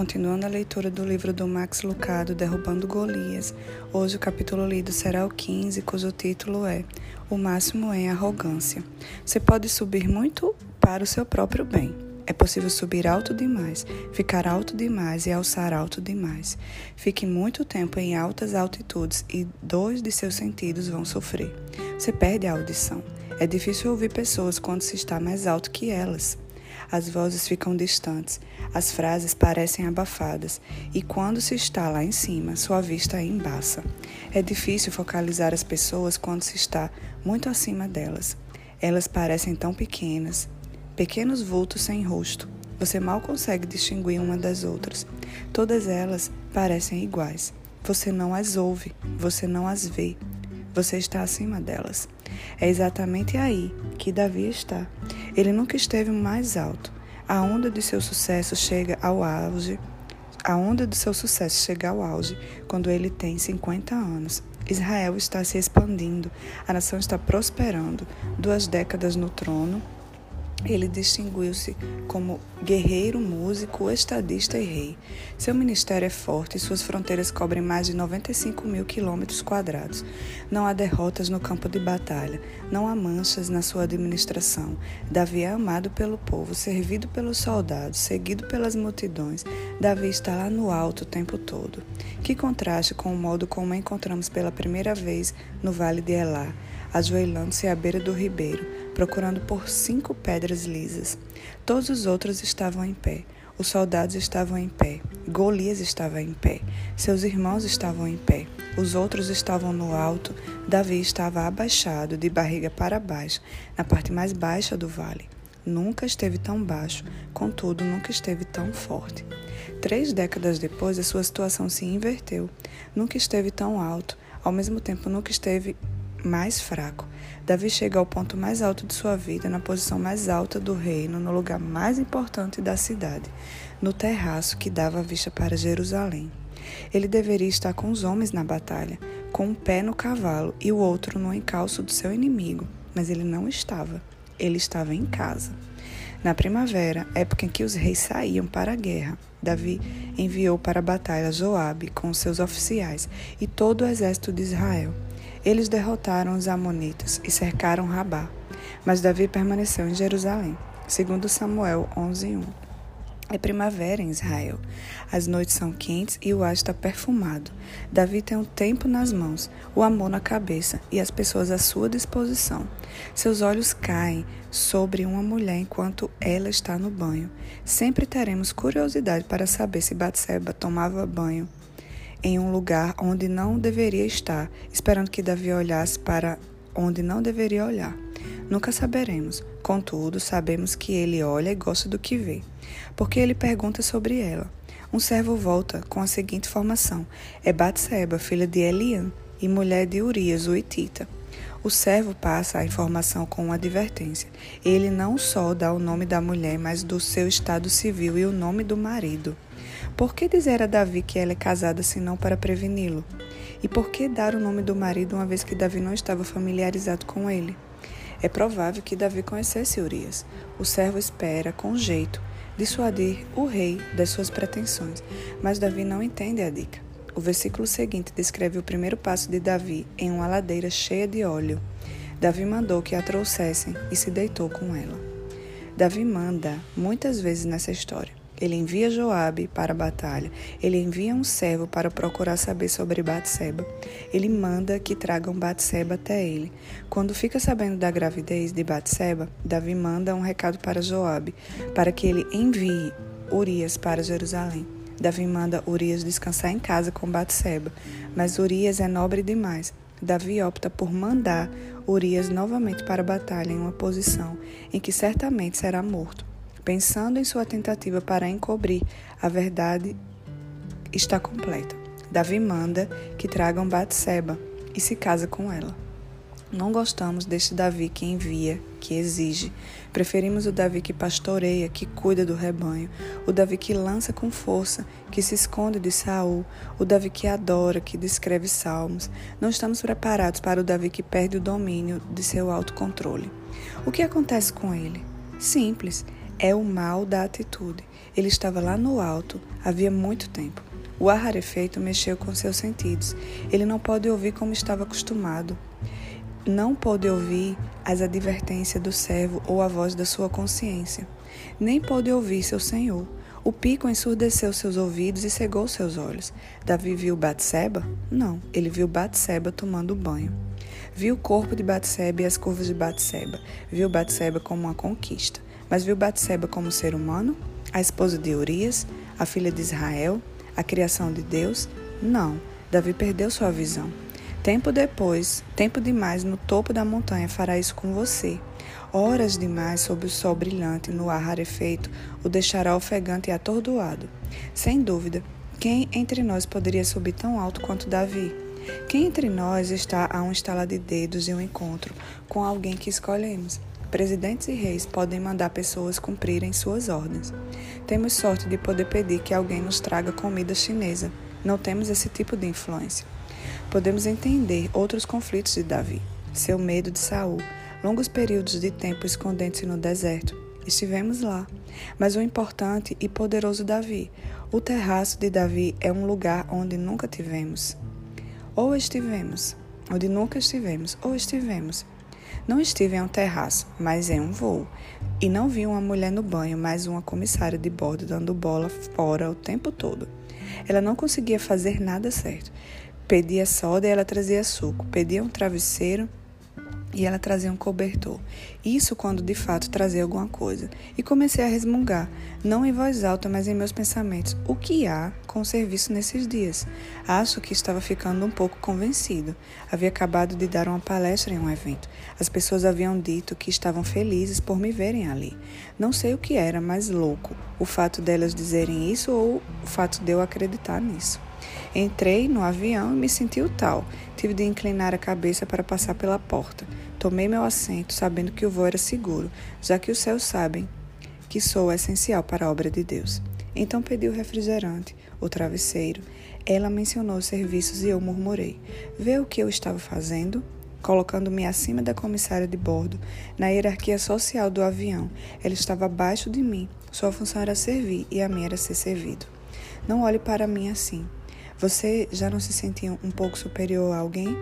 continuando a leitura do livro do Max Lucado, Derrubando Golias. Hoje o capítulo lido será o 15, cujo título é O Máximo em Arrogância. Você pode subir muito para o seu próprio bem. É possível subir alto demais, ficar alto demais e alçar alto demais. Fique muito tempo em altas altitudes e dois de seus sentidos vão sofrer. Você perde a audição. É difícil ouvir pessoas quando se está mais alto que elas. As vozes ficam distantes, as frases parecem abafadas, e quando se está lá em cima, sua vista embaça. É difícil focalizar as pessoas quando se está muito acima delas. Elas parecem tão pequenas, pequenos vultos sem rosto. Você mal consegue distinguir uma das outras. Todas elas parecem iguais. Você não as ouve, você não as vê. Você está acima delas. É exatamente aí que Davi está. Ele nunca esteve mais alto. A onda de seu sucesso chega ao auge. A onda de seu sucesso chega ao auge quando ele tem 50 anos. Israel está se expandindo, a nação está prosperando. Duas décadas no trono, ele distinguiu-se como guerreiro, músico, estadista e rei. Seu ministério é forte e suas fronteiras cobrem mais de 95 mil quilômetros quadrados. Não há derrotas no campo de batalha, não há manchas na sua administração. Davi é amado pelo povo, servido pelos soldados, seguido pelas multidões. Davi está lá no alto o tempo todo. Que contraste com o modo como encontramos pela primeira vez no Vale de Elá ajoelhando-se à beira do ribeiro, procurando por cinco pedras lisas. Todos os outros estavam em pé. Os soldados estavam em pé. Golias estava em pé. Seus irmãos estavam em pé. Os outros estavam no alto. Davi estava abaixado, de barriga para baixo, na parte mais baixa do vale. Nunca esteve tão baixo, contudo, nunca esteve tão forte. Três décadas depois, a sua situação se inverteu. Nunca esteve tão alto, ao mesmo tempo, nunca esteve mais fraco. Davi chega ao ponto mais alto de sua vida, na posição mais alta do reino, no lugar mais importante da cidade, no terraço que dava vista para Jerusalém. Ele deveria estar com os homens na batalha, com um pé no cavalo e o outro no encalço do seu inimigo, mas ele não estava. Ele estava em casa. Na primavera, época em que os reis saíam para a guerra, Davi enviou para a batalha Joabe com seus oficiais e todo o exército de Israel. Eles derrotaram os Amonitas e cercaram Rabá, mas Davi permaneceu em Jerusalém. Segundo Samuel 11:1. É primavera em Israel. As noites são quentes e o ar está perfumado. Davi tem o tempo nas mãos, o amor na cabeça e as pessoas à sua disposição. Seus olhos caem sobre uma mulher enquanto ela está no banho. Sempre teremos curiosidade para saber se Batseba tomava banho em um lugar onde não deveria estar, esperando que Davi olhasse para onde não deveria olhar. Nunca saberemos, contudo, sabemos que ele olha e gosta do que vê, porque ele pergunta sobre ela. Um servo volta com a seguinte informação: é Batseba, filha de Eliam e mulher de Urias, o Itita. O servo passa a informação com uma advertência. Ele não só dá o nome da mulher, mas do seu estado civil e o nome do marido. Por que dizer a Davi que ela é casada senão para preveni-lo? E por que dar o nome do marido uma vez que Davi não estava familiarizado com ele? É provável que Davi conhecesse Urias. O servo espera, com jeito, dissuadir o rei das suas pretensões, mas Davi não entende a dica. O versículo seguinte descreve o primeiro passo de Davi em uma ladeira cheia de óleo. Davi mandou que a trouxessem e se deitou com ela. Davi manda muitas vezes nessa história. Ele envia Joabe para a batalha. Ele envia um servo para procurar saber sobre Batseba. Ele manda que tragam Batseba até ele. Quando fica sabendo da gravidez de Batseba, Davi manda um recado para Joabe, para que ele envie Urias para Jerusalém. Davi manda Urias descansar em casa com Batseba, mas Urias é nobre demais. Davi opta por mandar Urias novamente para a batalha em uma posição em que certamente será morto. Pensando em sua tentativa para encobrir, a verdade está completa. Davi manda que tragam Batseba e se casa com ela. Não gostamos deste Davi que envia, que exige. Preferimos o Davi que pastoreia, que cuida do rebanho, o Davi que lança com força, que se esconde de Saul, o Davi que adora, que descreve salmos. Não estamos preparados para o Davi que perde o domínio de seu autocontrole. O que acontece com ele? Simples. É o mal da atitude. Ele estava lá no alto, havia muito tempo. O ar rarefeito mexeu com seus sentidos. Ele não pode ouvir como estava acostumado. Não pôde ouvir as advertências do servo ou a voz da sua consciência. Nem pôde ouvir seu senhor. O pico ensurdeceu seus ouvidos e cegou seus olhos. Davi viu Batseba? Não, ele viu Batseba tomando banho. Viu o corpo de Batseba e as curvas de Batseba. Viu Batseba como uma conquista. Mas viu Batseba como ser humano? A esposa de Urias? A filha de Israel? a criação de Deus? Não, Davi perdeu sua visão. Tempo depois, tempo demais no topo da montanha fará isso com você. Horas demais sob o sol brilhante no ar rarefeito o deixará ofegante e atordoado. Sem dúvida, quem entre nós poderia subir tão alto quanto Davi? Quem entre nós está a um estalar de dedos e um encontro com alguém que escolhemos? Presidentes e reis podem mandar pessoas cumprirem suas ordens. Temos sorte de poder pedir que alguém nos traga comida chinesa. Não temos esse tipo de influência. Podemos entender outros conflitos de Davi, seu medo de Saul, longos períodos de tempo escondendo-se no deserto. Estivemos lá. Mas o importante e poderoso Davi, o terraço de Davi é um lugar onde nunca tivemos. Ou estivemos, onde nunca estivemos, ou estivemos. Não estive em um terraço, mas em um voo. E não vi uma mulher no banho, mas uma comissária de bordo dando bola fora o tempo todo. Ela não conseguia fazer nada certo. Pedia soda e ela trazia suco. Pedia um travesseiro e ela trazia um cobertor. Isso quando de fato trazia alguma coisa. E comecei a resmungar, não em voz alta, mas em meus pensamentos. O que há com o serviço nesses dias? Acho que estava ficando um pouco convencido. Havia acabado de dar uma palestra em um evento. As pessoas haviam dito que estavam felizes por me verem ali. Não sei o que era mais louco, o fato delas dizerem isso ou o fato de eu acreditar nisso. Entrei no avião e me senti o tal. Tive de inclinar a cabeça para passar pela porta. Tomei meu assento, sabendo que o voo era seguro, já que os céus sabem que sou essencial para a obra de Deus. Então pedi o refrigerante, o travesseiro. Ela mencionou os serviços e eu murmurei. Vê o que eu estava fazendo? Colocando-me acima da comissária de bordo, na hierarquia social do avião. Ela estava abaixo de mim. Sua função era servir e a minha era ser servido. Não olhe para mim assim. Você já não se sentia um pouco superior a alguém?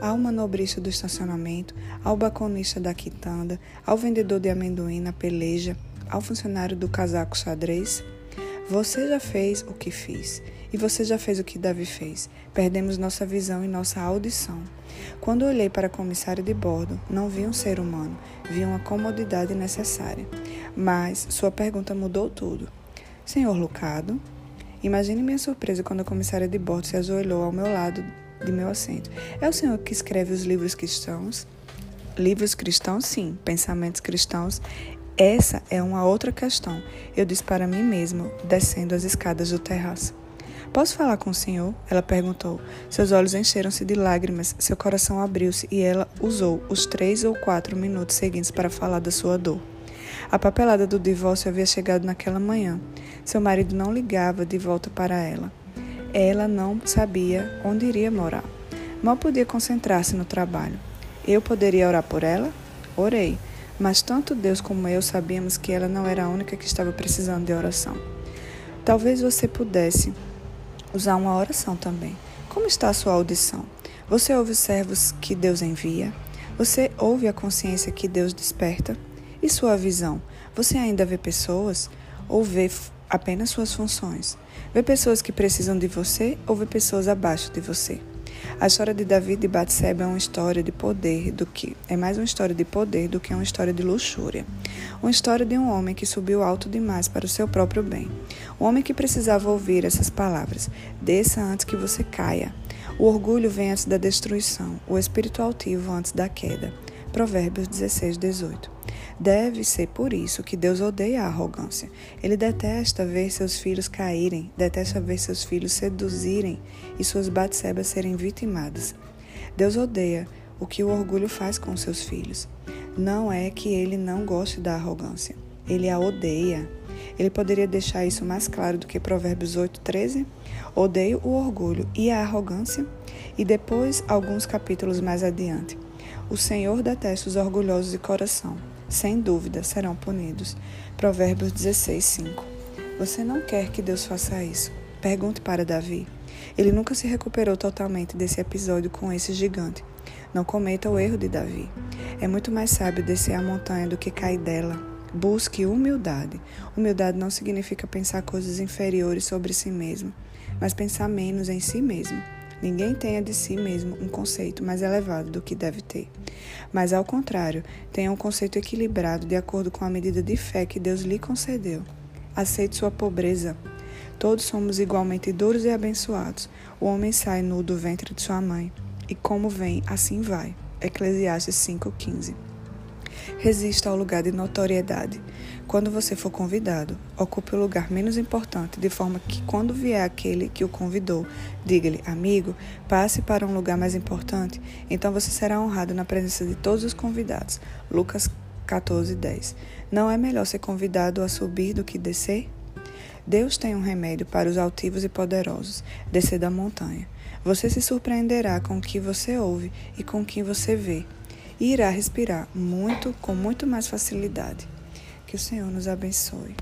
Ao manobrista do estacionamento, ao baconista da quitanda, ao vendedor de amendoim na peleja, ao funcionário do casaco xadrez? Você já fez o que fiz. E você já fez o que Davi fez. Perdemos nossa visão e nossa audição. Quando olhei para a comissária de bordo, não vi um ser humano, vi uma comodidade necessária. Mas sua pergunta mudou tudo. Senhor Lucado, Imagine minha surpresa quando a comissária de bordo se ajoelhou ao meu lado de meu assento. É o senhor que escreve os livros cristãos? Livros cristãos, sim. Pensamentos cristãos. Essa é uma outra questão. Eu disse para mim mesmo, descendo as escadas do terraço. Posso falar com o senhor? Ela perguntou. Seus olhos encheram-se de lágrimas, seu coração abriu-se e ela usou os três ou quatro minutos seguintes para falar da sua dor. A papelada do divórcio havia chegado naquela manhã. Seu marido não ligava de volta para ela. Ela não sabia onde iria morar. Mal podia concentrar-se no trabalho. Eu poderia orar por ela? Orei, mas tanto Deus como eu sabíamos que ela não era a única que estava precisando de oração. Talvez você pudesse usar uma oração também. Como está a sua audição? Você ouve os servos que Deus envia? Você ouve a consciência que Deus desperta? E sua visão? Você ainda vê pessoas ou vê apenas suas funções? Vê pessoas que precisam de você ou vê pessoas abaixo de você? A história de Davi e Batseba é uma história de poder do que é mais uma história de poder do que uma história de luxúria. Uma história de um homem que subiu alto demais para o seu próprio bem. Um homem que precisava ouvir essas palavras: desça antes que você caia. O orgulho vem antes da destruição, o espírito altivo antes da queda. Provérbios 16, 18. Deve ser por isso que Deus odeia a arrogância. Ele detesta ver seus filhos caírem, detesta ver seus filhos seduzirem e suas batsebas serem vitimadas. Deus odeia o que o orgulho faz com seus filhos. Não é que ele não goste da arrogância, ele a odeia. Ele poderia deixar isso mais claro do que Provérbios 8:13? Odeio o orgulho e a arrogância, e depois alguns capítulos mais adiante. O Senhor detesta os orgulhosos de coração, sem dúvida serão punidos. Provérbios 16, 5. Você não quer que Deus faça isso? Pergunte para Davi. Ele nunca se recuperou totalmente desse episódio com esse gigante. Não cometa o erro de Davi. É muito mais sábio descer a montanha do que cair dela. Busque humildade. Humildade não significa pensar coisas inferiores sobre si mesmo, mas pensar menos em si mesmo. Ninguém tenha de si mesmo um conceito mais elevado do que deve ter. Mas, ao contrário, tenha um conceito equilibrado de acordo com a medida de fé que Deus lhe concedeu. Aceite sua pobreza. Todos somos igualmente duros e abençoados. O homem sai nu do ventre de sua mãe e como vem, assim vai. Eclesiastes 5,15. Resista ao lugar de notoriedade. Quando você for convidado, ocupe o lugar menos importante, de forma que, quando vier aquele que o convidou, diga-lhe, amigo, passe para um lugar mais importante, então você será honrado na presença de todos os convidados. Lucas 14:10. Não é melhor ser convidado a subir do que descer? Deus tem um remédio para os altivos e poderosos: descer da montanha. Você se surpreenderá com o que você ouve e com o que você vê, e irá respirar muito com muito mais facilidade. Que o Senhor nos abençoe.